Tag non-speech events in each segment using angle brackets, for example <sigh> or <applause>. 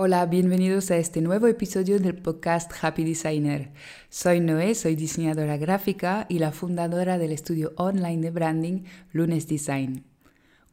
Hola, bienvenidos a este nuevo episodio del podcast Happy Designer. Soy Noé, soy diseñadora gráfica y la fundadora del estudio online de branding Lunes Design.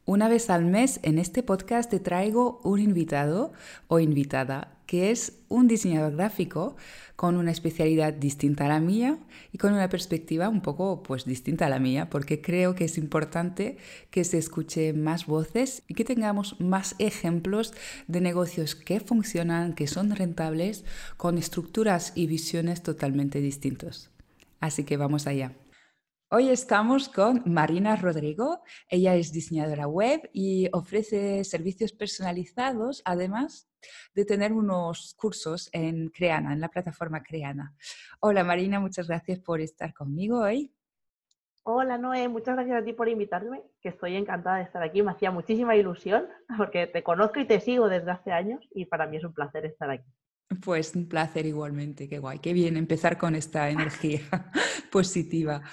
Una vez al mes en este podcast te traigo un invitado o invitada que es un diseñador gráfico con una especialidad distinta a la mía y con una perspectiva un poco pues distinta a la mía, porque creo que es importante que se escuche más voces y que tengamos más ejemplos de negocios que funcionan, que son rentables, con estructuras y visiones totalmente distintos. Así que vamos allá. Hoy estamos con Marina Rodrigo. Ella es diseñadora web y ofrece servicios personalizados, además de tener unos cursos en Creana, en la plataforma Creana. Hola Marina, muchas gracias por estar conmigo hoy. Hola Noé, muchas gracias a ti por invitarme, que estoy encantada de estar aquí. Me hacía muchísima ilusión porque te conozco y te sigo desde hace años y para mí es un placer estar aquí. Pues un placer igualmente, qué guay, qué bien empezar con esta energía <laughs> positiva.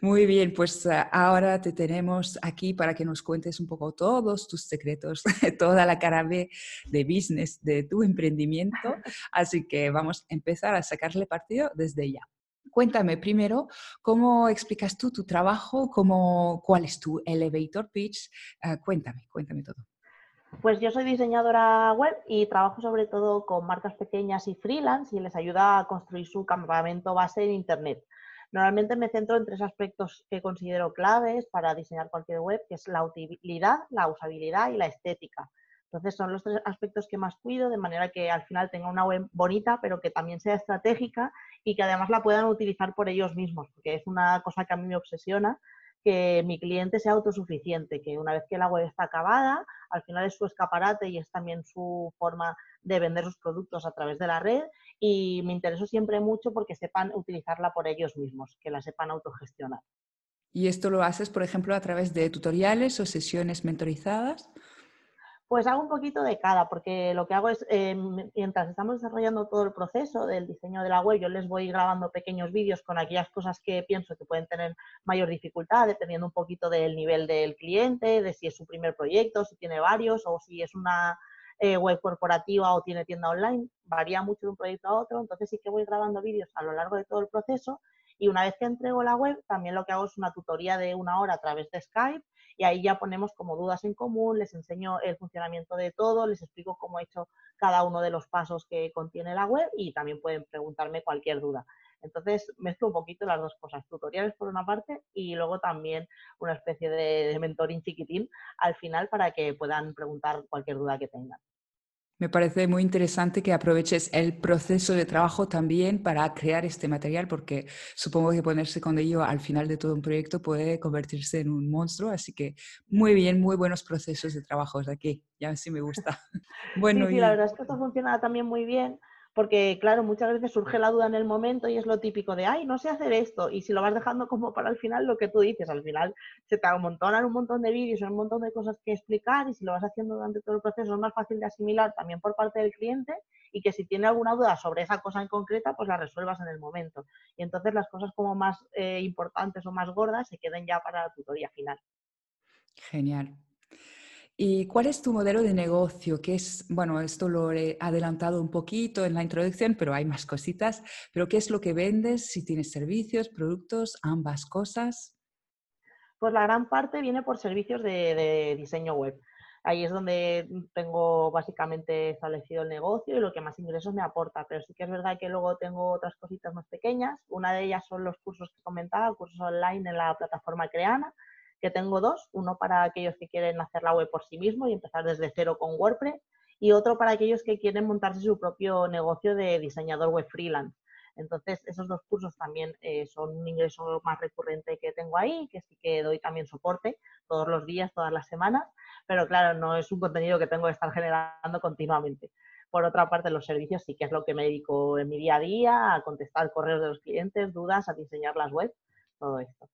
Muy bien, pues ah, ahora te tenemos aquí para que nos cuentes un poco todos tus secretos, <laughs> toda la cara B de business de tu emprendimiento. <laughs> Así que vamos a empezar a sacarle partido desde ya. Cuéntame primero cómo explicas tú tu trabajo, cómo, cuál es tu elevator pitch. Ah, cuéntame, cuéntame todo. Pues yo soy diseñadora web y trabajo sobre todo con marcas pequeñas y freelance y les ayuda a construir su campamento base en Internet. Normalmente me centro en tres aspectos que considero claves para diseñar cualquier web, que es la utilidad, la usabilidad y la estética. Entonces son los tres aspectos que más cuido, de manera que al final tenga una web bonita, pero que también sea estratégica y que además la puedan utilizar por ellos mismos, porque es una cosa que a mí me obsesiona que mi cliente sea autosuficiente, que una vez que la web está acabada, al final es su escaparate y es también su forma de vender sus productos a través de la red y me intereso siempre mucho porque sepan utilizarla por ellos mismos, que la sepan autogestionar. ¿Y esto lo haces, por ejemplo, a través de tutoriales o sesiones mentorizadas? Pues hago un poquito de cada, porque lo que hago es, em, mientras estamos desarrollando todo el proceso del diseño de la web, yo les voy grabando pequeños vídeos con aquellas cosas que pienso que pueden tener mayor dificultad, dependiendo un poquito del nivel del cliente, de si es su primer proyecto, si tiene varios o si es una eh, web corporativa o tiene tienda online. Varía mucho de un proyecto a otro, entonces sí que voy grabando vídeos a lo largo de todo el proceso y una vez que entrego la web, también lo que hago es una tutoría de una hora a través de Skype y ahí ya ponemos como dudas en común, les enseño el funcionamiento de todo, les explico cómo he hecho cada uno de los pasos que contiene la web y también pueden preguntarme cualquier duda. Entonces mezclo un poquito las dos cosas, tutoriales por una parte y luego también una especie de, mentoring chiquitín al final para que puedan preguntar cualquier duda que tengan. Me parece muy interesante que aproveches el proceso de trabajo también para crear este material, porque supongo que ponerse con ello al final de todo un proyecto puede convertirse en un monstruo. Así que muy bien, muy buenos procesos de trabajo de aquí. Ya sí me gusta. <laughs> Bueno, sí, sí la verdad es que esto funciona también muy bien porque claro, muchas veces surge la duda en el momento y es lo típico de, ay, no sé hacer esto, y si lo vas dejando como para el final, lo que tú dices, al final se te amontonan un montón de vídeos, un montón de cosas que explicar, y si lo vas haciendo durante todo el proceso es más fácil de asimilar también por parte del cliente, y que si tiene alguna duda sobre esa cosa en concreta, pues la resuelvas en el momento. Y entonces las cosas como más eh, importantes o más gordas se queden ya para la tutoría final. Genial. ¿Y cuál es tu modelo de negocio? ¿Qué es, bueno, esto lo he adelantado un poquito en la introducción, pero hay más cositas. ¿Pero qué es lo que vendes? Si tienes servicios, productos, ambas cosas. Pues la gran parte viene por servicios de, diseño web. Ahí es donde tengo básicamente establecido el negocio y lo que más ingresos me aporta. Pero sí que es verdad que luego tengo otras cositas más pequeñas. Una de ellas son los cursos que comentaba, cursos online en la plataforma Creana, que tengo dos, uno para aquellos que quieren hacer la web por sí mismo y empezar desde cero con WordPress y otro para aquellos que quieren montarse su propio negocio de diseñador web freelance. Entonces, esos dos cursos también eh, son un ingreso más recurrente que tengo ahí, que sí que doy también soporte todos los días, todas las semanas, pero claro, no es un contenido que tengo que estar generando continuamente. Por otra parte, los servicios sí que es lo que me dedico en mi día a día, a contestar correos de los clientes, dudas, a diseñar las webs, todo esto.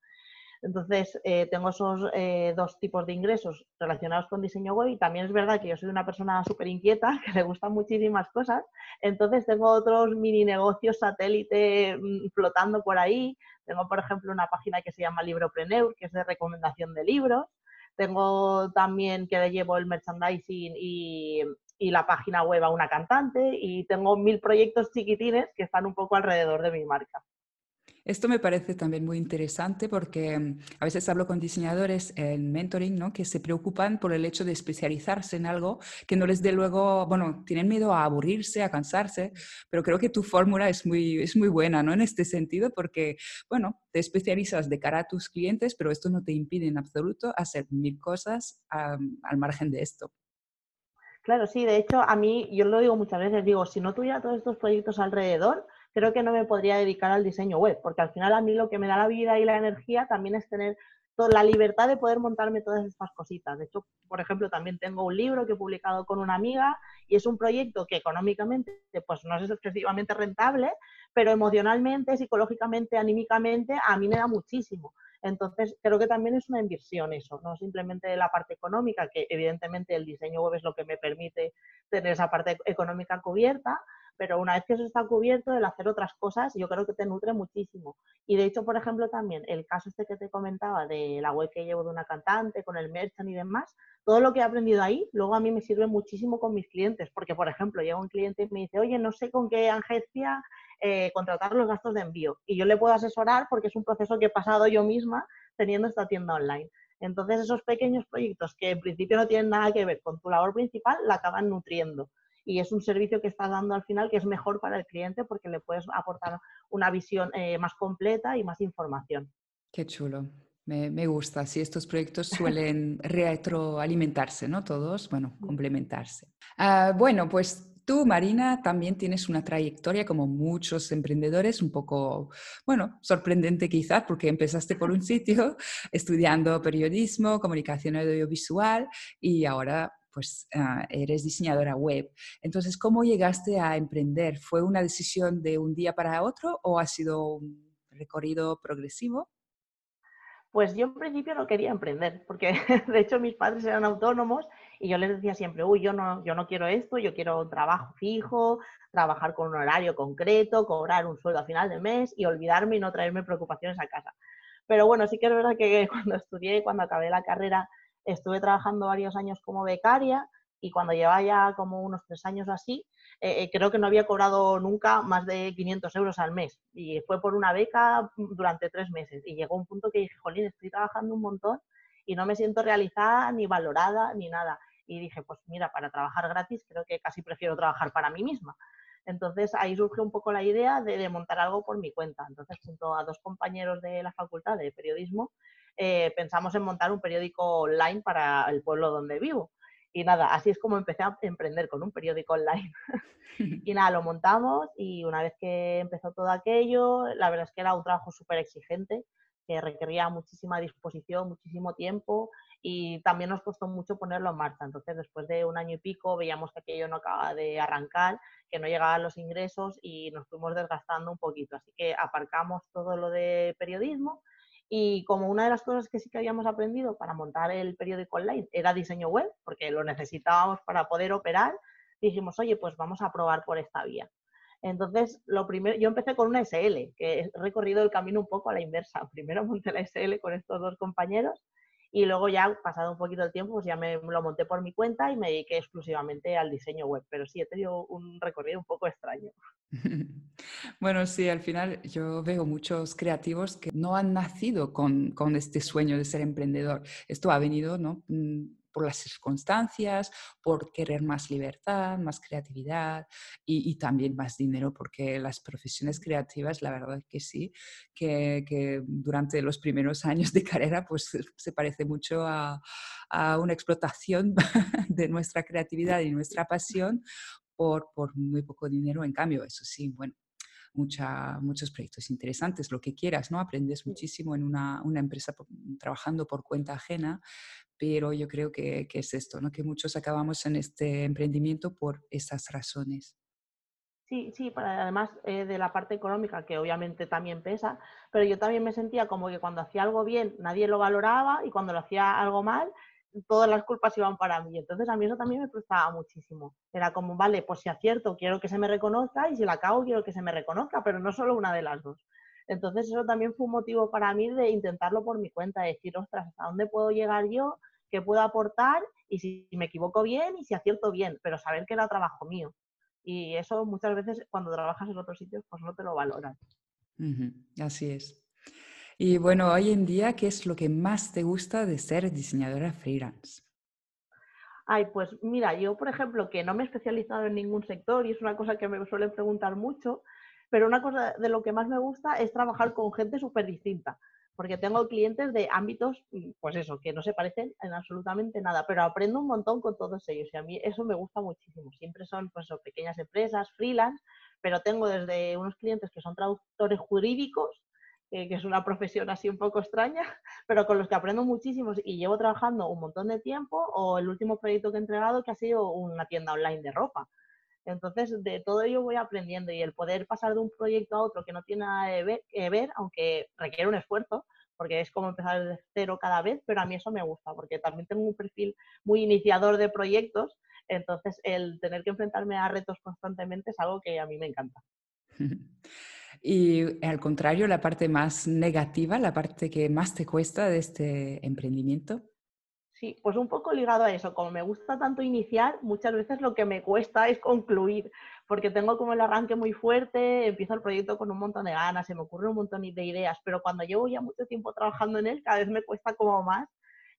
Entonces, eh, tengo esos eh, dos tipos de ingresos relacionados con diseño web y también es verdad que yo soy una persona súper inquieta, <laughs> que le gustan muchísimas cosas. Entonces, tengo otros mini negocios satélite mm, flotando por ahí. Tengo, por ejemplo, una página que se llama Libropreneur, que es de recomendación de libros. Tengo también que llevo el merchandising y la página web a una cantante y tengo mil proyectos chiquitines que están un poco alrededor de mi marca. Esto me parece también muy interesante porque mm, a veces hablo con diseñadores en mentoring ¿no? que se preocupan por el hecho de especializarse en algo que no les dé luego, bueno, tienen miedo a aburrirse, a cansarse, pero creo que tu fórmula es muy, es muy buena ¿no? en este sentido porque, bueno, te especializas de cara a tus clientes, pero esto no te impide en absoluto hacer mil cosas al margen de esto. Claro, sí, de hecho, a mí, yo lo digo muchas veces, digo, si no tuviera todos estos proyectos alrededor, creo que no me podría dedicar al diseño web, porque al final a mí lo que me da la vida y la energía también es tener la libertad de poder montarme todas estas cositas. De hecho, por ejemplo, también tengo un libro que he publicado con una amiga y es un proyecto que económicamente pues no es excesivamente rentable, pero emocionalmente, psicológicamente, anímicamente, a mí me da muchísimo. Entonces, creo que también es una inversión eso, no simplemente la parte económica, que evidentemente el diseño web es lo que me permite tener esa parte económica cubierta, pero una vez que eso está cubierto, el hacer otras cosas, yo creo que te nutre muchísimo. Y de hecho, por ejemplo, también el caso este que te comentaba de la web que llevo de una cantante, con el merchant y demás, todo lo que he aprendido ahí, luego a mí me sirve muchísimo con mis clientes, porque, por ejemplo, llega un cliente y me dice, oye, no sé con qué agencia eh, contratar los gastos de envío. Y yo le puedo asesorar porque es un proceso que he pasado yo misma teniendo esta tienda online. Entonces, esos pequeños proyectos que en principio no tienen nada que ver con tu labor principal, la acaban nutriendo y es un servicio que estás dando al final que es mejor para el cliente porque le puedes aportar una visión eh, más completa y más información. Qué chulo. Me, me, gusta, si estos proyectos suelen <laughs> retroalimentarse, ¿no? Todos, bueno, complementarse. Ah, bueno, pues Tú, Marina, también tienes una trayectoria como muchos emprendedores, un poco, bueno, sorprendente quizás, porque empezaste por un <laughs> sitio estudiando periodismo, comunicación audiovisual y ahora pues ah, eres diseñadora web. Entonces, ¿cómo llegaste a emprender? ¿Fue una decisión de un día para otro o ha sido un recorrido progresivo? Pues yo en principio no quería emprender, porque <laughs> de hecho mis padres eran autónomos y yo les decía siempre, uy, yo no, yo no quiero esto, yo quiero un trabajo fijo, trabajar con un horario concreto, cobrar un sueldo a final de mes y olvidarme y no traerme preocupaciones a casa. Pero bueno, sí que es verdad que <laughs> cuando estudié, cuando acabé la carrera, estuve trabajando varios años como becaria y cuando llevaba ya como unos tres años así, eh, eh, creo que no había cobrado nunca más de 500 euros al mes. Y fue por una beca durante tres meses. Y llegó un punto que dije, jolín, estoy trabajando un montón y no me siento realizada, ni valorada, ni nada. Y dije, pues mira, para trabajar gratis creo que casi prefiero trabajar para mí misma. Entonces ahí surgió un poco la idea de, de montar algo por mi cuenta. Entonces, junto a dos compañeros de la facultad de periodismo, eh, pensamos en montar un periódico online para el pueblo donde vivo. Y nada, así es como empecé a emprender con un periódico online. <laughs> y nada, lo montamos y una vez que empezó todo aquello, la verdad es que era un trabajo súper exigente, que requería muchísima disposición, muchísimo tiempo y también nos costó mucho ponerlo en marcha. Entonces, después de un año y pico, veíamos que aquello no acababa de arrancar, que no llegaban los ingresos y nos fuimos desgastando un poquito. Así que aparcamos todo lo de periodismo y como una de las cosas que sí que habíamos aprendido para montar el periódico online era diseño web, porque lo necesitábamos para poder operar, dijimos, oye, pues vamos a probar por esta vía. Entonces, lo primero, yo empecé con una SL, que he recorrido el camino un poco a la inversa. Primero monté la SL con estos dos compañeros y luego ya, pasado un poquito el tiempo, pues ya me lo monté por mi cuenta y me dediqué exclusivamente al diseño web. Pero sí, he tenido un recorrido un poco extraño. <laughs> Bueno, sí, al final yo veo muchos creativos que no han nacido con, con este sueño de ser emprendedor. Esto ha venido, ¿no? Por las circunstancias, por querer más libertad, más creatividad y, también más dinero, porque las profesiones creativas, la verdad que sí, que, durante los primeros años de carrera, pues se parece mucho a, una explotación <laughs> de nuestra creatividad y nuestra pasión por, por muy poco dinero. En cambio, eso sí, bueno, Mucha, muchos proyectos interesantes, lo que quieras, ¿no? Aprendes muchísimo en una, una, empresa trabajando por cuenta ajena, pero yo creo que, que, es esto, ¿no? que muchos acabamos en este emprendimiento por esas razones. Sí, sí, además eh, de la parte económica, que obviamente también pesa, pero yo también me sentía como que cuando hacía algo bien nadie lo valoraba y cuando lo hacía algo mal todas las culpas iban para mí. Entonces a mí eso también me frustraba muchísimo. Era como, vale, pues si acierto quiero que se me reconozca y si la cago quiero que se me reconozca, pero no solo una de las dos. Entonces eso también fue un motivo para mí de intentarlo por mi cuenta, de decir, ostras, ¿hasta dónde puedo llegar yo? qué puedo aportar y si me equivoco bien y si acierto bien, pero saber que era trabajo mío. Y eso muchas veces cuando trabajas en otros sitios pues no te lo valoran. Así es. Y bueno, hoy en día, ¿qué es lo que más te gusta de ser diseñadora freelance? Ay, pues mira, yo por ejemplo que no me he especializado en ningún sector y es una cosa que me suelen preguntar mucho, pero una cosa de lo que más me gusta es trabajar con gente súper distinta, porque tengo clientes de ámbitos, mm, pues eso, que no se parecen en absolutamente nada, pero aprendo un montón con todos ellos y a mí eso me gusta muchísimo. Siempre son pues, pequeñas empresas, freelance, pero tengo desde unos clientes que son traductores jurídicos eh, que es una profesión así un poco extraña, <laughs> pero con los que aprendo muchísimo y llevo trabajando un montón de tiempo, o el último proyecto que he entregado que ha sido una tienda online de ropa. Entonces, de todo ello voy aprendiendo y el poder pasar de un proyecto a otro que no tiene nada que ver, aunque requiere un esfuerzo, porque es como empezar desde cero cada vez, pero a mí eso me gusta, porque también tengo un perfil muy iniciador de proyectos, entonces el tener que enfrentarme a retos constantemente es algo que a mí me encanta. <laughs> Y al contrario, la parte más negativa, la parte que más te cuesta de este emprendimiento. Sí, pues un poco ligado a eso. Como me gusta tanto iniciar, muchas veces lo que me cuesta es concluir, porque tengo como el arranque muy fuerte, empiezo el proyecto con un montón de ganas, se me ocurren un montón de ideas, pero cuando llevo ya mucho tiempo trabajando en él, cada vez me cuesta como más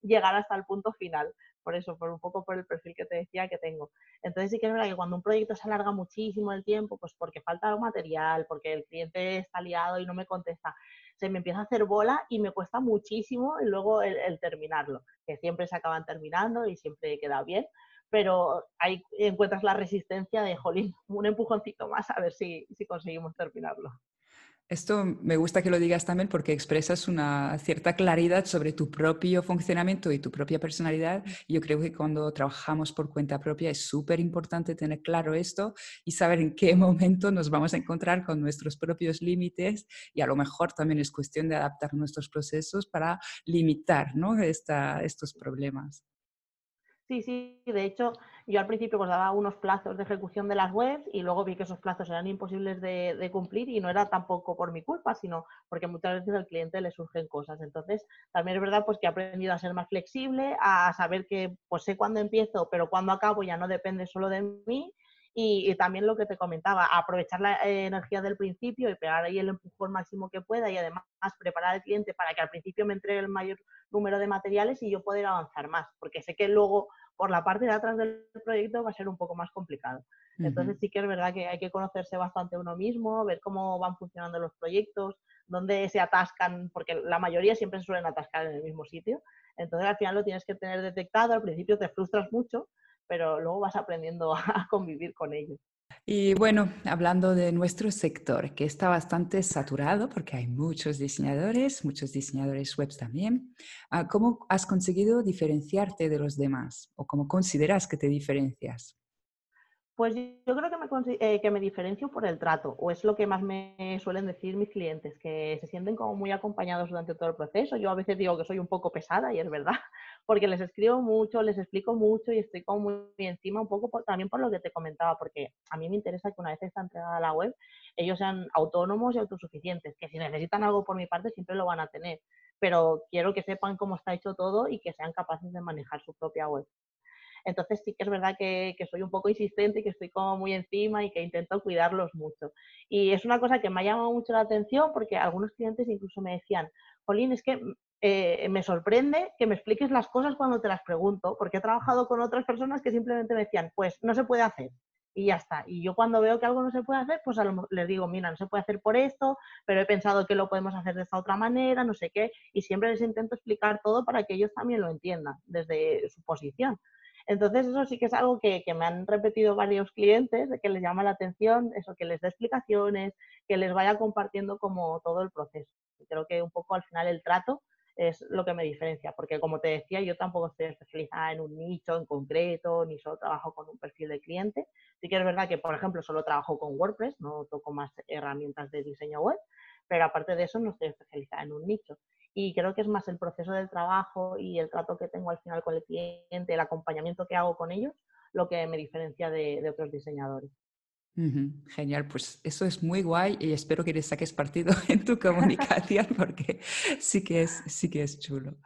llegar hasta el punto final por eso, por un poco por el perfil que te decía que tengo. Entonces sí que es verdad que cuando un proyecto se alarga muchísimo el tiempo, pues porque falta material, porque el cliente está liado y no me contesta, se me empieza a hacer bola y me cuesta muchísimo luego el, terminarlo, que siempre se acaban terminando y siempre queda bien, pero ahí encuentras la resistencia de, jolín, un empujoncito más a ver si, si conseguimos terminarlo. Esto me gusta que lo digas también porque expresas una cierta claridad sobre tu propio funcionamiento y tu propia personalidad. Yo creo que cuando trabajamos por cuenta propia es súper importante tener claro esto y saber en qué momento nos vamos a encontrar con nuestros propios límites y a lo mejor también es cuestión de adaptar nuestros procesos para limitar ¿no? estos problemas. Sí, sí, de hecho, yo al principio pues daba unos plazos de ejecución de las webs y luego vi que esos plazos eran imposibles de, cumplir y no era tampoco por mi culpa, sino porque muchas veces al cliente le surgen cosas. Entonces, también es verdad pues que he aprendido a ser más flexible, a saber que pues sé cuándo empiezo, pero cuándo acabo ya no depende solo de mí y, también lo que te comentaba, aprovechar la eh, energía del principio y pegar ahí el empujón máximo que pueda y además preparar al cliente para que al principio me entregue el mayor número de materiales y yo poder avanzar más, porque sé que luego por la parte de atrás del proyecto va a ser un poco más complicado. Entonces sí que es verdad que hay que conocerse bastante uno mismo, ver cómo van funcionando los proyectos, dónde se atascan, porque la mayoría siempre se suelen atascar en el mismo sitio. Entonces al final lo tienes que tener detectado, al principio te frustras mucho, pero luego vas aprendiendo <laughs> a convivir con ellos. Y bueno, hablando de nuestro sector, que está bastante saturado porque hay muchos diseñadores, muchos diseñadores web también, ah, ¿cómo has conseguido diferenciarte de los demás o cómo consideras que te diferencias? Pues yo creo que me, eh, que me diferencio por el trato, o es lo que más me suelen decir mis clientes, que se sienten como muy acompañados durante todo el proceso. Yo a veces digo que soy un poco pesada y es verdad, <laughs> porque les escribo mucho, les explico mucho y estoy como muy encima un poco también por lo que te comentaba, porque a mí me interesa que una vez está entregada la web, ellos sean autónomos y autosuficientes, que si necesitan algo por mi parte siempre lo van a tener, pero quiero que sepan cómo está hecho todo y que sean capaces de manejar su propia web. Entonces sí que es verdad que, soy un poco insistente y que estoy como muy encima y que intento cuidarlos mucho. Y es una cosa que me ha llamado mucho la atención porque algunos clientes incluso me decían, Jolín, es que eh, me sorprende que me expliques las cosas cuando te las pregunto, porque he trabajado con otras personas que simplemente me decían, pues no se puede hacer y ya está. Y yo cuando veo que algo no se puede hacer, pues les digo, mira, no se puede hacer por esto, pero he pensado que lo podemos hacer de esta otra manera, no sé qué, y siempre les intento explicar todo para que ellos también lo entiendan desde su posición. Entonces, eso sí que es algo que, me han repetido varios clientes, de que les llama la atención, eso, que les dé explicaciones, que les vaya compartiendo como todo el proceso. Creo que un poco al final el trato es lo que me diferencia, porque como te decía, yo tampoco estoy especializada en un nicho en concreto, ni solo trabajo con un perfil de cliente. Sí que es verdad que, por ejemplo, solo trabajo con WordPress, no toco más herramientas de diseño web, pero aparte de eso no estoy especializada en un nicho y creo que es más el proceso del trabajo y el trato que tengo al final con el cliente, el acompañamiento que hago con ellos, lo que me diferencia de, otros diseñadores. Genial, pues eso es muy guay y espero que le saques partido <laughs> en tu comunicación <laughs> porque sí que es, sí que es chulo.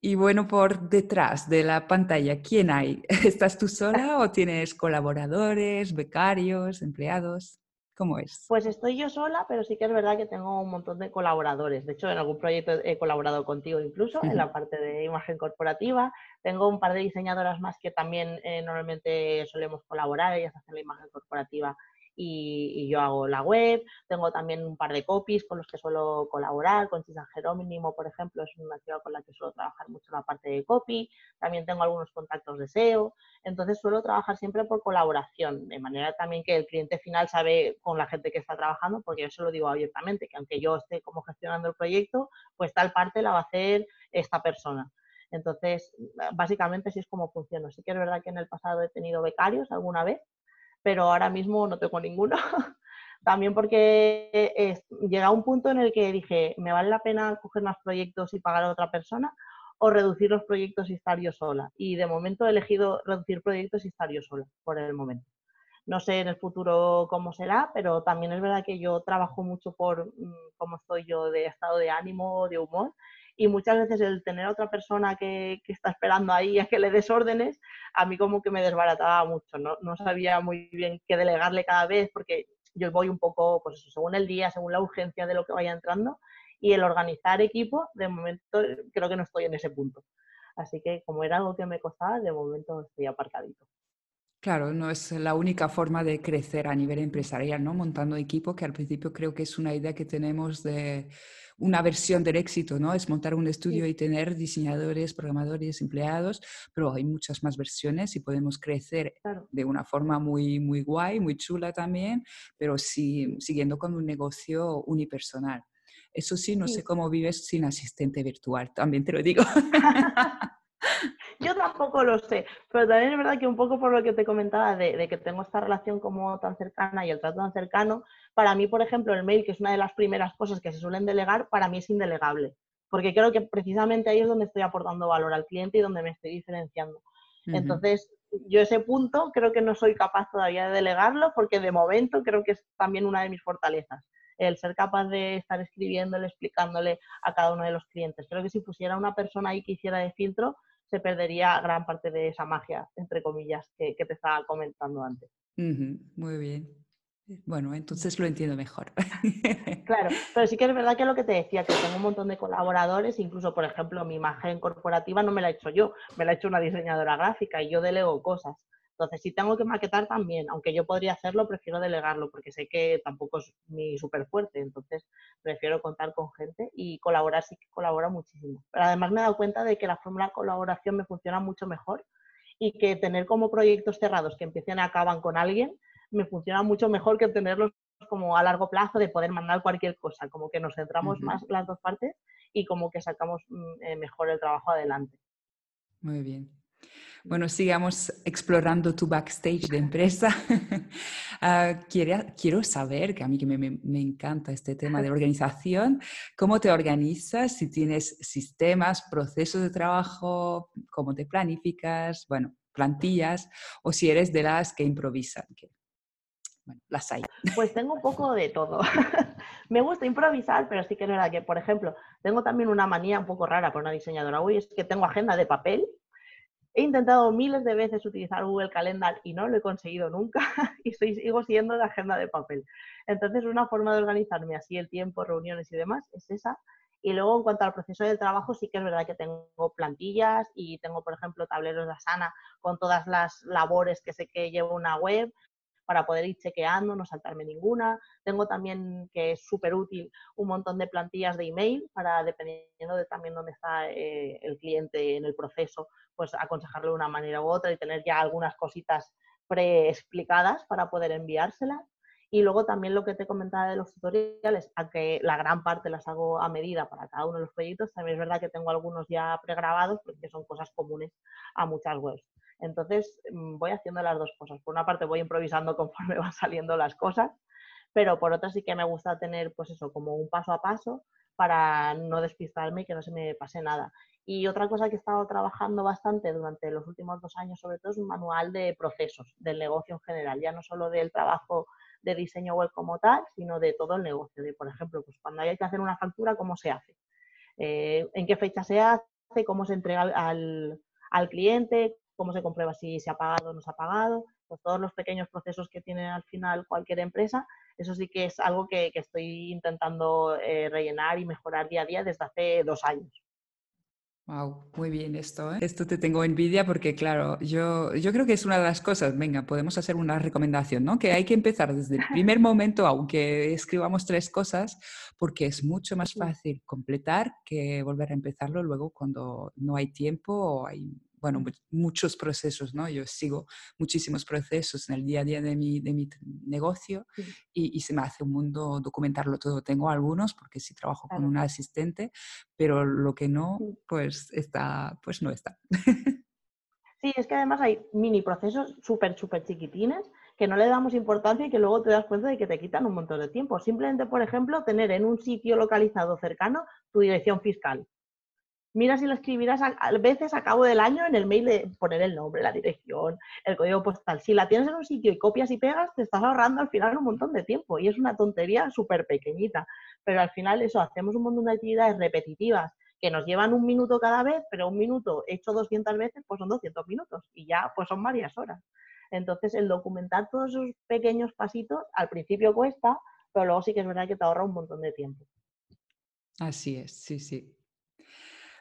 Y bueno, por detrás de la pantalla, ¿quién hay? <laughs> ¿Estás tú sola o tienes colaboradores, becarios, empleados? ¿Cómo es? Pues estoy yo sola, pero sí que es verdad que tengo un montón de colaboradores. De hecho, en algún proyecto he colaborado contigo incluso, en la parte de imagen corporativa. Tengo un par de diseñadoras más que también eh, normalmente solemos colaborar, ellas hacen la imagen corporativa y, yo hago la web. Tengo también un par de copies con los que suelo colaborar, con Chisa Jerónimo, por ejemplo, es una chica con la que suelo trabajar mucho la parte de copy. También tengo algunos contactos de SEO. Entonces suelo trabajar siempre por colaboración, de manera también que el cliente final sabe con la gente que está trabajando, porque yo se lo digo abiertamente, que aunque yo esté como gestionando el proyecto, pues tal parte la va a hacer esta persona. Entonces, básicamente así es como funciona. Sí que es verdad que en el pasado he tenido becarios alguna vez, pero ahora mismo no tengo ninguno. <laughs> También porque llega un punto en el que dije, ¿me vale la pena coger más proyectos y pagar a otra persona? o reducir los proyectos y estar yo sola. Y de momento he elegido reducir proyectos y estar yo sola, por el momento. No sé en el futuro cómo será, pero también es verdad que yo trabajo mucho por mm, cómo estoy yo de estado de ánimo, de humor, y muchas veces el tener a otra persona que, que, está esperando ahí a que le des órdenes, a mí como que me desbarataba mucho, ¿no? no sabía muy bien qué delegarle cada vez porque yo voy un poco, pues eso, según el día, según la urgencia de lo que vaya entrando y el organizar equipo, de momento creo que no estoy en ese punto. Así que como era algo que me costaba, de momento estoy aparcadito. Claro, no es la única forma de crecer a nivel empresarial, ¿no? Montando equipo, que al principio creo que es una idea que tenemos de una versión del éxito, ¿no? Es montar un estudio y tener diseñadores, programadores, empleados, pero hay muchas más versiones y podemos crecer de una forma muy, muy guay, muy chula también, pero sí, siguiendo con un negocio unipersonal. Eso sí, no sé cómo vives sin asistente virtual, también te lo digo. <laughs> <laughs> Yo tampoco lo sé, pero también es verdad que un poco por lo que te comentaba de, que tengo esta relación como tan cercana y el trato tan cercano, para mí, por ejemplo, el mail, que es una de las primeras cosas que se suelen delegar, para mí es indelegable, porque creo que precisamente ahí es donde estoy aportando valor al cliente y donde me estoy diferenciando. Entonces, yo ese punto creo que no soy capaz todavía de delegarlo porque de momento creo que es también una de mis fortalezas el ser capaz de estar escribiéndole, explicándole a cada uno de los clientes. Creo que si pusiera una persona ahí que hiciera de filtro, se perdería gran parte de esa magia, entre comillas, que, te estaba comentando antes. muy bien. Bueno, entonces lo entiendo mejor. <laughs> Claro, pero sí que es verdad que lo que te decía, que tengo un montón de colaboradores, incluso, por ejemplo, mi imagen corporativa no me la he hecho yo, me la ha hecho una diseñadora gráfica y yo delego cosas. Entonces, si tengo que maquetar también, aunque yo podría hacerlo, prefiero delegarlo porque sé que tampoco es mi súper fuerte. Entonces, prefiero contar con gente y colaborar sí que colabora muchísimo. Pero además me he dado cuenta de que la fórmula de colaboración me funciona mucho mejor y que tener como proyectos cerrados que empiecen y acaban con alguien me funciona mucho mejor que tenerlos como a largo plazo de poder mandar cualquier cosa, como que nos centramos más las dos partes y como que sacamos mm, eh, mejor el trabajo adelante. Muy bien. Bueno, sigamos explorando tu backstage de empresa. <laughs> Ah, quiero, saber, que a mí que me, encanta este tema de organización, ¿cómo te organizas? Si tienes sistemas, procesos de trabajo, cómo te planificas, bueno, plantillas, o si eres de las que improvisan. Que, bueno, las hay. Pues tengo un poco de todo. <laughs> me gusta improvisar, pero sí que es verdad que, por ejemplo, tengo también una manía un poco rara por una diseñadora hoy, es que tengo agenda de papel He intentado miles de veces utilizar Google Calendar y no lo he conseguido nunca <laughs> y sigo siendo de agenda de papel. Entonces, una forma de organizarme así el tiempo, reuniones y demás es esa. Y luego, en cuanto al proceso de trabajo, sí que es verdad que tengo plantillas y tengo, por ejemplo, tableros de Asana con todas las labores que sé que lleva una web para poder ir chequeando, no saltarme ninguna. Tengo también, que es súper útil, un montón de plantillas de email para, dependiendo de también dónde está eh, el cliente en el proceso, pues aconsejarle de una manera u otra y tener ya algunas cositas preexplicadas para poder enviárselas. Y luego también lo que te comentaba de los tutoriales, aunque la gran parte las hago a medida para cada uno de los proyectos, también es verdad que tengo algunos ya pregrabados porque son cosas comunes a muchas webs. Entonces mm, voy haciendo las dos cosas. Por una parte voy improvisando <laughs> conforme van saliendo las cosas, pero por otra sí que me gusta tener pues eso, como un paso a paso para no despistarme y que no se me pase nada. Y otra cosa que he estado trabajando bastante durante los últimos dos años, sobre todo, es un manual de procesos del negocio en general, ya no solo del trabajo de diseño web como tal, sino de todo el negocio. De, por ejemplo, pues cuando hay que hacer una factura, ¿cómo se hace? Eh, ¿En qué fecha se hace? cómo se entrega al, al cliente, cómo se comprueba si se ha pagado o no se ha pagado, pues todos los pequeños procesos que tiene al final cualquier empresa, eso sí que es algo que, estoy intentando eh, rellenar y mejorar día a día desde hace dos años. Wow, muy bien esto. ¿eh? Esto te tengo envidia porque, claro, yo, yo creo que es una de las cosas. Venga, podemos hacer una recomendación, ¿no? Que hay que empezar desde el primer momento, aunque escribamos tres cosas, porque es mucho más fácil completar que volver a empezarlo luego cuando no hay tiempo o hay bueno, muchos procesos, ¿no? Yo sigo muchísimos procesos en el día a día de mi, de mi negocio y, se me hace un mundo documentarlo todo. Tengo algunos porque sí trabajo con un asistente, pero lo que no, pues está, pues no está. <laughs> Sí, es que además hay mini procesos súper, súper chiquitines que no le damos importancia y que luego te das cuenta de que te quitan un montón de tiempo. Simplemente, por ejemplo, tener en un sitio localizado cercano tu dirección fiscal mira si lo escribirás a, veces a cabo del año en el mail de poner el nombre, la dirección, el código postal. Si la tienes en un sitio y copias y pegas, te estás ahorrando al final un montón de tiempo y es una tontería súper pequeñita. Pero al final eso, hacemos un montón de actividades repetitivas que nos llevan un minuto cada vez, pero un minuto hecho 200 veces, pues son 200 minutos y ya pues son varias horas. Entonces, el documentar todos esos pequeños pasitos al principio cuesta, pero luego sí que es verdad que te ahorra un montón de tiempo. Así es, sí, sí.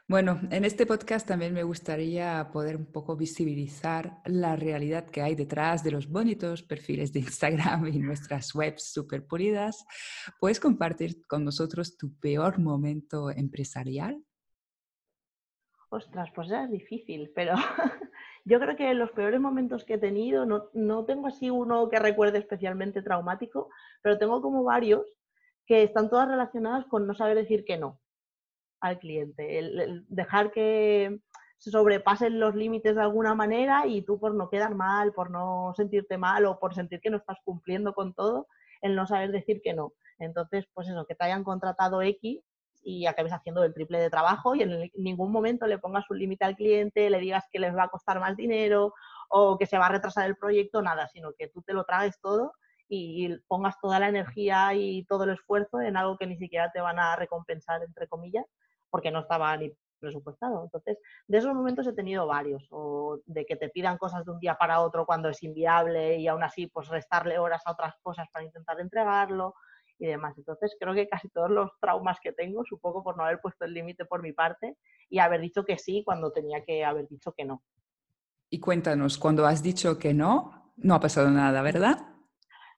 Bueno, en este podcast también me gustaría poder un poco visibilizar la realidad que hay detrás de los bonitos perfiles de Instagram y nuestras webs súper pulidas. ¿Puedes compartir con nosotros tu peor momento empresarial? Ostras, pues es difícil, pero <laughs> yo creo que los peores momentos que he tenido, no, no tengo así uno que recuerde especialmente traumático, pero tengo como varios que están todas relacionadas con no saber decir que no al cliente, el, dejar que se sobrepasen los límites de alguna manera y tú por no quedar mal, por no sentirte mal o por sentir que no estás cumpliendo con todo, el no saber decir que no. Entonces, pues eso, que te hayan contratado X y acabes haciendo el triple de trabajo y en ningún momento le pongas un límite al cliente, le digas que les va a costar más dinero o que se va a retrasar el proyecto, nada, sino que tú te lo tragues todo y pongas toda la energía y todo el esfuerzo en algo que ni siquiera te van a recompensar, entre comillas, porque no estaba ni presupuestado. Entonces, de esos momentos he tenido varios, o de que te pidan cosas de un día para otro cuando es inviable y aún así pues restarle horas a otras cosas para intentar entregarlo y demás. Entonces, creo que casi todos los traumas que tengo, supongo por no haber puesto el límite por mi parte y haber dicho que sí cuando tenía que haber dicho que no. Y cuéntanos, cuando has dicho que no, no ha pasado nada, ¿verdad?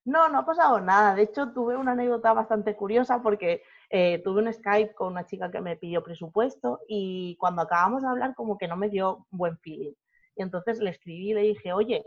No, no ha pasado nada. De hecho, tuve una anécdota bastante curiosa porque eh, tuve un Skype con una chica que me pidió presupuesto y cuando acabamos de hablar como que no me dio buen feeling. Y entonces le escribí y le dije, oye,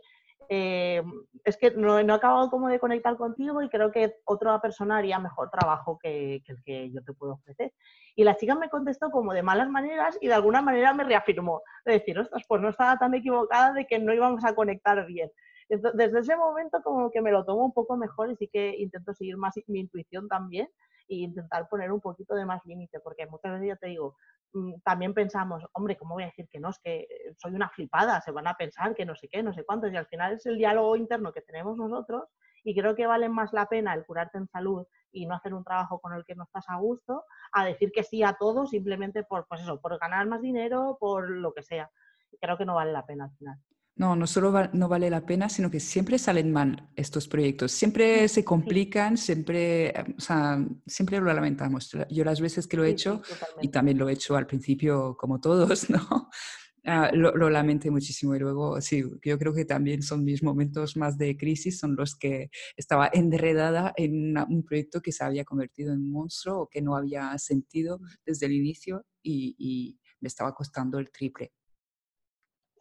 eh, es que no, he acabado como de conectar contigo y creo que otra persona haría mejor trabajo que, que, el que yo te puedo ofrecer. Y la chica me contestó como de malas maneras y de alguna manera me reafirmó, de decir, ostras, pues no estaba tan equivocada de que no íbamos a conectar bien. Desde ese momento como que me lo tomo un poco mejor y sí que intento seguir más mi intuición también e intentar poner un poquito de más límite, porque muchas veces ya te digo, mm, también pensamos, hombre, ¿cómo voy a decir que no? Es que eh, soy una flipada, se van a pensar que no sé qué, no sé cuántos, y al final es el diálogo interno que tenemos nosotros y creo que vale más la pena el curarte en salud y no hacer un trabajo con el que no estás a gusto, a decir que sí a todo simplemente por, pues eso, por ganar más dinero, por lo que sea. Creo que no vale la pena al final. No, no solo no vale la pena, sino que siempre salen mal estos proyectos. Siempre se complican, siempre, o sea, siempre lo lamentamos. Yo las veces que lo he hecho, y también lo he hecho al principio como todos, <laughs> ¿no? Ah, lo, lo, lamenté muchísimo y luego sí, yo creo que también son mis momentos más de crisis, son los que estaba enredada en un proyecto que se había convertido en un monstruo o que no había sentido desde el inicio y, y me estaba costando el triple.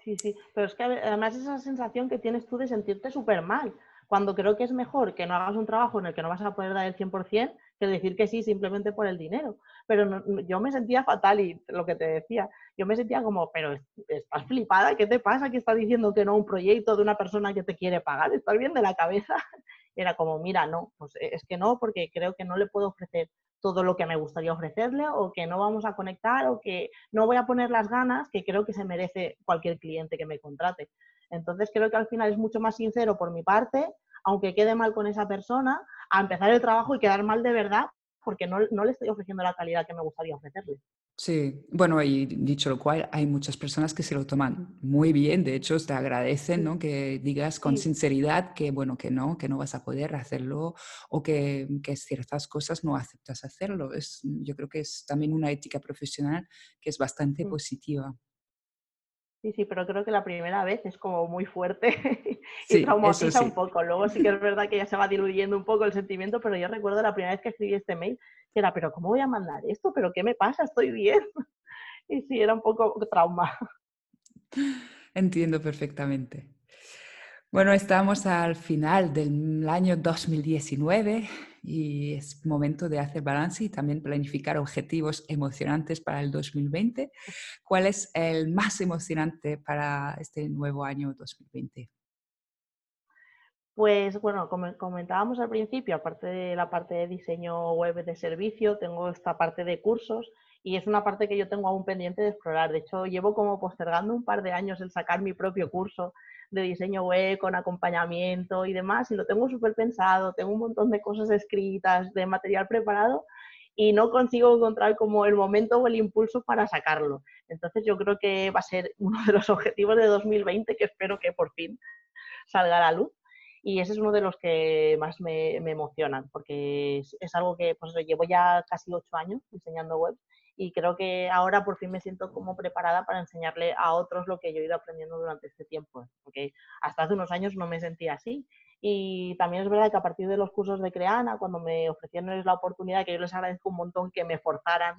Sí, sí, pero es que además esa sensación que tienes tú de sentirte súper mal, cuando creo que es mejor que no hagas un trabajo en el que no vas a poder dar el 100% que decir que sí simplemente por el dinero. Pero yo me sentía fatal y lo que te decía, yo me sentía como, pero estás flipada, ¿qué te pasa que estás diciendo que no un proyecto de una persona que te quiere pagar? ¿Estás bien de la cabeza? <laughs> Era como, mira, no, pues es que no, porque creo que no le puedo ofrecer todo lo que me gustaría ofrecerle o que no vamos a conectar o que no voy a poner las ganas que creo que se merece cualquier cliente que me contrate. Entonces creo que al final es mucho más sincero por mi parte, aunque quede mal con esa persona, a empezar el trabajo y quedar mal de verdad porque no, no le estoy ofreciendo la calidad que me gustaría ofrecerle. Sí, bueno, y dicho lo cual, hay muchas personas que se lo toman muy bien, de hecho, te agradecen, ¿no? Que digas con sinceridad que, bueno, que no, que no vas a poder hacerlo o que, que ciertas cosas no aceptas hacerlo. Es, yo creo que es también una ética profesional que es bastante mm. positiva. Sí, sí, pero creo que la primera vez es como muy fuerte <laughs> y traumatiza un poco. Luego sí que es verdad que ya se va diluyendo un poco el sentimiento, pero yo recuerdo la primera vez que escribí este mail, que era, pero ¿cómo voy a mandar esto? ¿Pero qué me pasa? ¿Estoy bien? <laughs> Y sí, era un poco trauma. Entiendo perfectamente. Bueno, estamos al final del año 2019 y es momento de hacer balance y también planificar objetivos emocionantes para el 2020. ¿Cuál es el más emocionante para este nuevo año 2020? Pues bueno, como comentábamos al principio, aparte de la parte de diseño web de servicio, tengo esta parte de cursos y es una parte que yo tengo aún pendiente de explorar. De hecho, llevo como postergando un par de años el sacar mi propio curso de diseño web con acompañamiento y demás, y lo tengo súper pensado, tengo un montón de cosas escritas, de material preparado, y no consigo encontrar como el momento o el impulso para sacarlo. Entonces yo creo que va a ser <laughs> uno de los objetivos de 2020 que espero que por fin salga a la luz. Y ese es uno de los que más me, emocionan, porque es, es, algo que pues, llevo ya casi ocho años diseñando web y creo que ahora por fin me siento como preparada para enseñarle a otros lo que yo he ido aprendiendo durante este tiempo, porque hasta hace unos años no me sentía así. Y también es verdad que a partir de los cursos de Creana, cuando me ofrecieron la oportunidad, que yo les agradezco un montón que me forzaran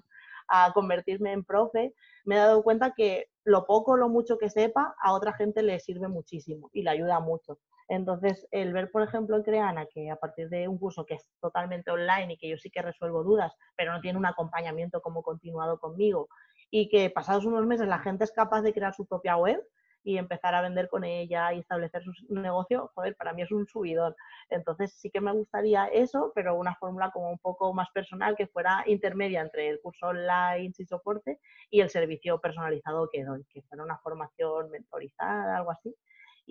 a convertirme en profe, me he dado cuenta que lo poco o lo mucho que sepa a otra gente le sirve muchísimo y le ayuda mucho. Entonces, el ver, por ejemplo, en Creana, que a partir de un curso que es totalmente online y que yo sí que resuelvo dudas, pero no tiene un acompañamiento como continuado conmigo, y que pasados unos meses la gente es capaz de crear su propia web y empezar a vender con ella y establecer su negocio, joder, para mí es un subidón. Entonces, sí que me gustaría eso, pero una fórmula como un poco más personal que fuera intermedia entre el curso online sin soporte y el servicio personalizado que doy, que fuera una formación mentorizada, algo así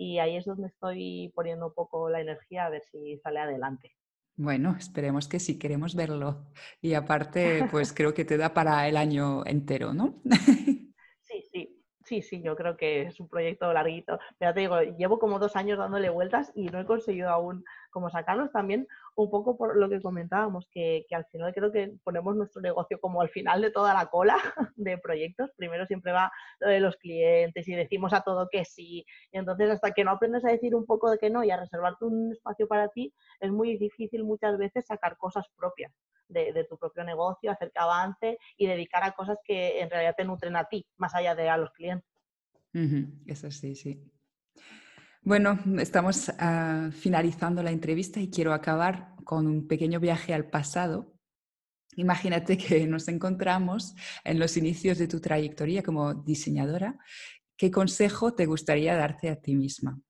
y ahí es donde estoy poniendo un poco la energía a ver si sale adelante. Bueno, esperemos que sí, queremos verlo. Y <laughs> aparte, pues creo que te da para el año entero, ¿no? <laughs> Sí, sí, sí, sí, yo creo que es un proyecto larguito. Pero te digo, llevo como dos años dándole vueltas y no he conseguido aún como sacarlos también un poco por lo que comentábamos, que, al final creo que ponemos nuestro negocio como al final de toda la cola <laughs> de proyectos. Primero siempre va lo de los clientes y decimos a todo que sí. Y entonces hasta que no aprendes a decir un poco de que no y a reservarte un espacio para ti, es muy difícil muchas veces sacar cosas propias de, tu propio negocio, hacer que avance y dedicar a cosas que en realidad te nutren a ti, más allá de a los clientes. Eso sí, sí. Bueno, estamos ah, finalizando la entrevista y quiero acabar con un pequeño viaje al pasado. Imagínate que nos encontramos en los inicios de tu trayectoria como diseñadora. ¿Qué consejo te gustaría darte a ti misma?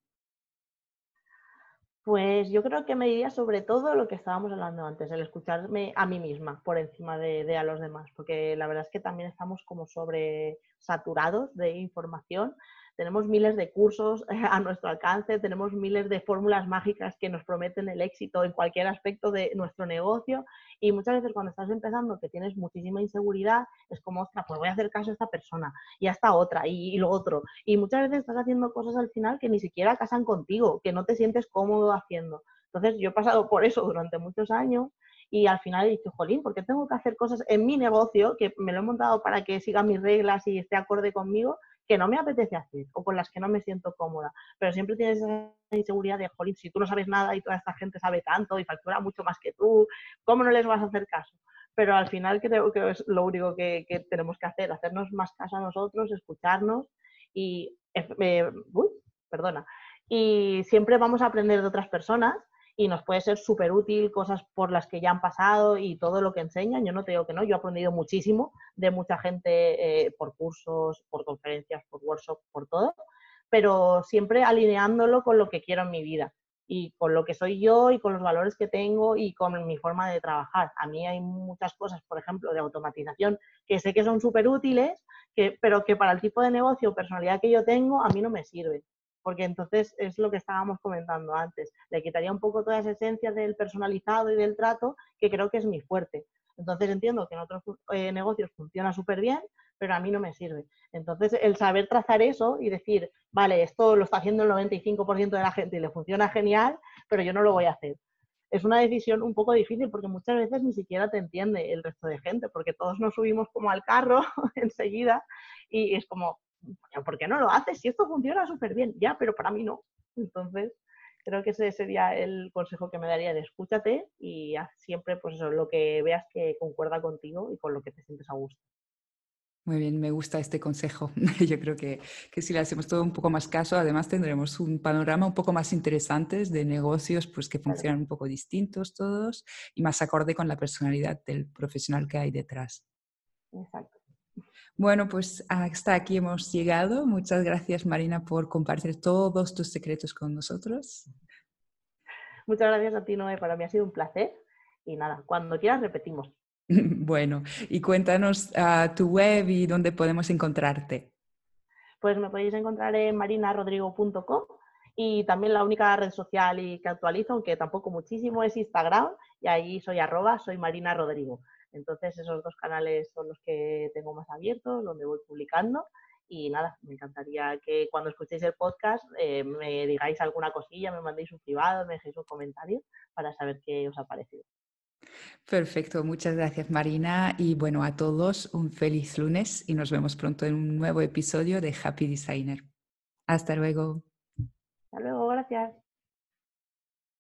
Pues yo creo que me diría sobre todo lo que estábamos hablando antes, el escucharme a mí misma por encima de, de a los demás, porque la verdad es que también estamos como sobre saturados de información tenemos miles de cursos a nuestro alcance, tenemos miles de fórmulas mágicas que nos prometen el éxito en cualquier aspecto de nuestro negocio y muchas veces cuando estás empezando que tienes muchísima inseguridad, es como, ostras, pues voy a hacer caso a esta persona y a esta otra y, lo otro. Y muchas veces estás haciendo cosas al final que ni siquiera casan contigo, que no te sientes cómodo haciendo. Entonces yo he pasado por eso durante muchos años y al final he dicho, jolín, ¿por qué tengo que hacer cosas en mi negocio que me lo he montado para que siga mis reglas y esté acorde conmigo que no me apetece hacer o con las que no me siento cómoda. Pero siempre tienes esa inseguridad de, jolín, si tú no sabes nada y toda esta gente sabe tanto y factura mucho más que tú, ¿cómo no les vas a hacer caso? Pero al final creo que es lo único que, tenemos que hacer, hacernos más caso a nosotros, escucharnos y, eh, uy, perdona, y siempre vamos a aprender de otras personas y nos puede ser súper útil cosas por las que ya han pasado y todo lo que enseñan. Yo no te digo que no, yo he aprendido muchísimo de mucha gente eh, por cursos, por conferencias, por workshops, por todo, pero siempre alineándolo con lo que quiero en mi vida y con lo que soy yo y con los valores que tengo y con mi forma de trabajar. A mí hay muchas cosas, por ejemplo, de automatización que sé que son súper útiles, que, pero que para el tipo de negocio o personalidad que yo tengo a mí no me sirve porque entonces es lo que estábamos comentando antes. Le quitaría un poco toda esa esencia del personalizado y del trato, que creo que es mi fuerte. Entonces entiendo que en otros eh, negocios funciona súper bien, pero a mí no me sirve. Entonces, el saber trazar eso y decir, vale, esto lo está haciendo el 95% de la gente y le funciona genial, pero yo no lo voy a hacer. Es una decisión un poco difícil porque muchas veces ni siquiera te entiende el resto de gente, porque todos nos subimos como al carro <laughs> enseguida y es como, ¿por qué no lo haces? Si esto funciona súper bien, ya, pero para mí no. Entonces, creo que ese sería el consejo que me daría de escúchate y haz siempre pues eso, lo que veas que concuerda contigo y con lo que te sientes a gusto. Muy bien, me gusta este consejo. <laughs> Yo creo que, que, si le hacemos todo un poco más caso, además tendremos un panorama un poco más interesante de negocios pues, que funcionan un poco distintos todos y más acorde con la personalidad del profesional que hay detrás. Exacto. Bueno, pues hasta aquí hemos llegado. Muchas gracias, Marina, por compartir todos tus secretos con nosotros. Muchas gracias a ti, Noé. Para mí ha sido un placer. Y nada, cuando quieras repetimos. <laughs> Bueno, y cuéntanos uh, tu web y dónde podemos encontrarte. Pues me podéis encontrar en marinarodrigo.com y también la única red social y que actualizo, aunque tampoco muchísimo, es Instagram y ahí soy arroba, soy Marina Rodrigo. Entonces esos dos canales son los que tengo más abiertos, donde voy publicando y nada, me encantaría que cuando escuchéis el podcast eh, me digáis alguna cosilla, me mandéis un privado, me dejéis un comentario para saber qué os ha parecido. Perfecto, muchas gracias Marina y bueno, a todos un feliz lunes y nos vemos pronto en un nuevo episodio de Happy Designer. Hasta luego. Hasta luego, gracias.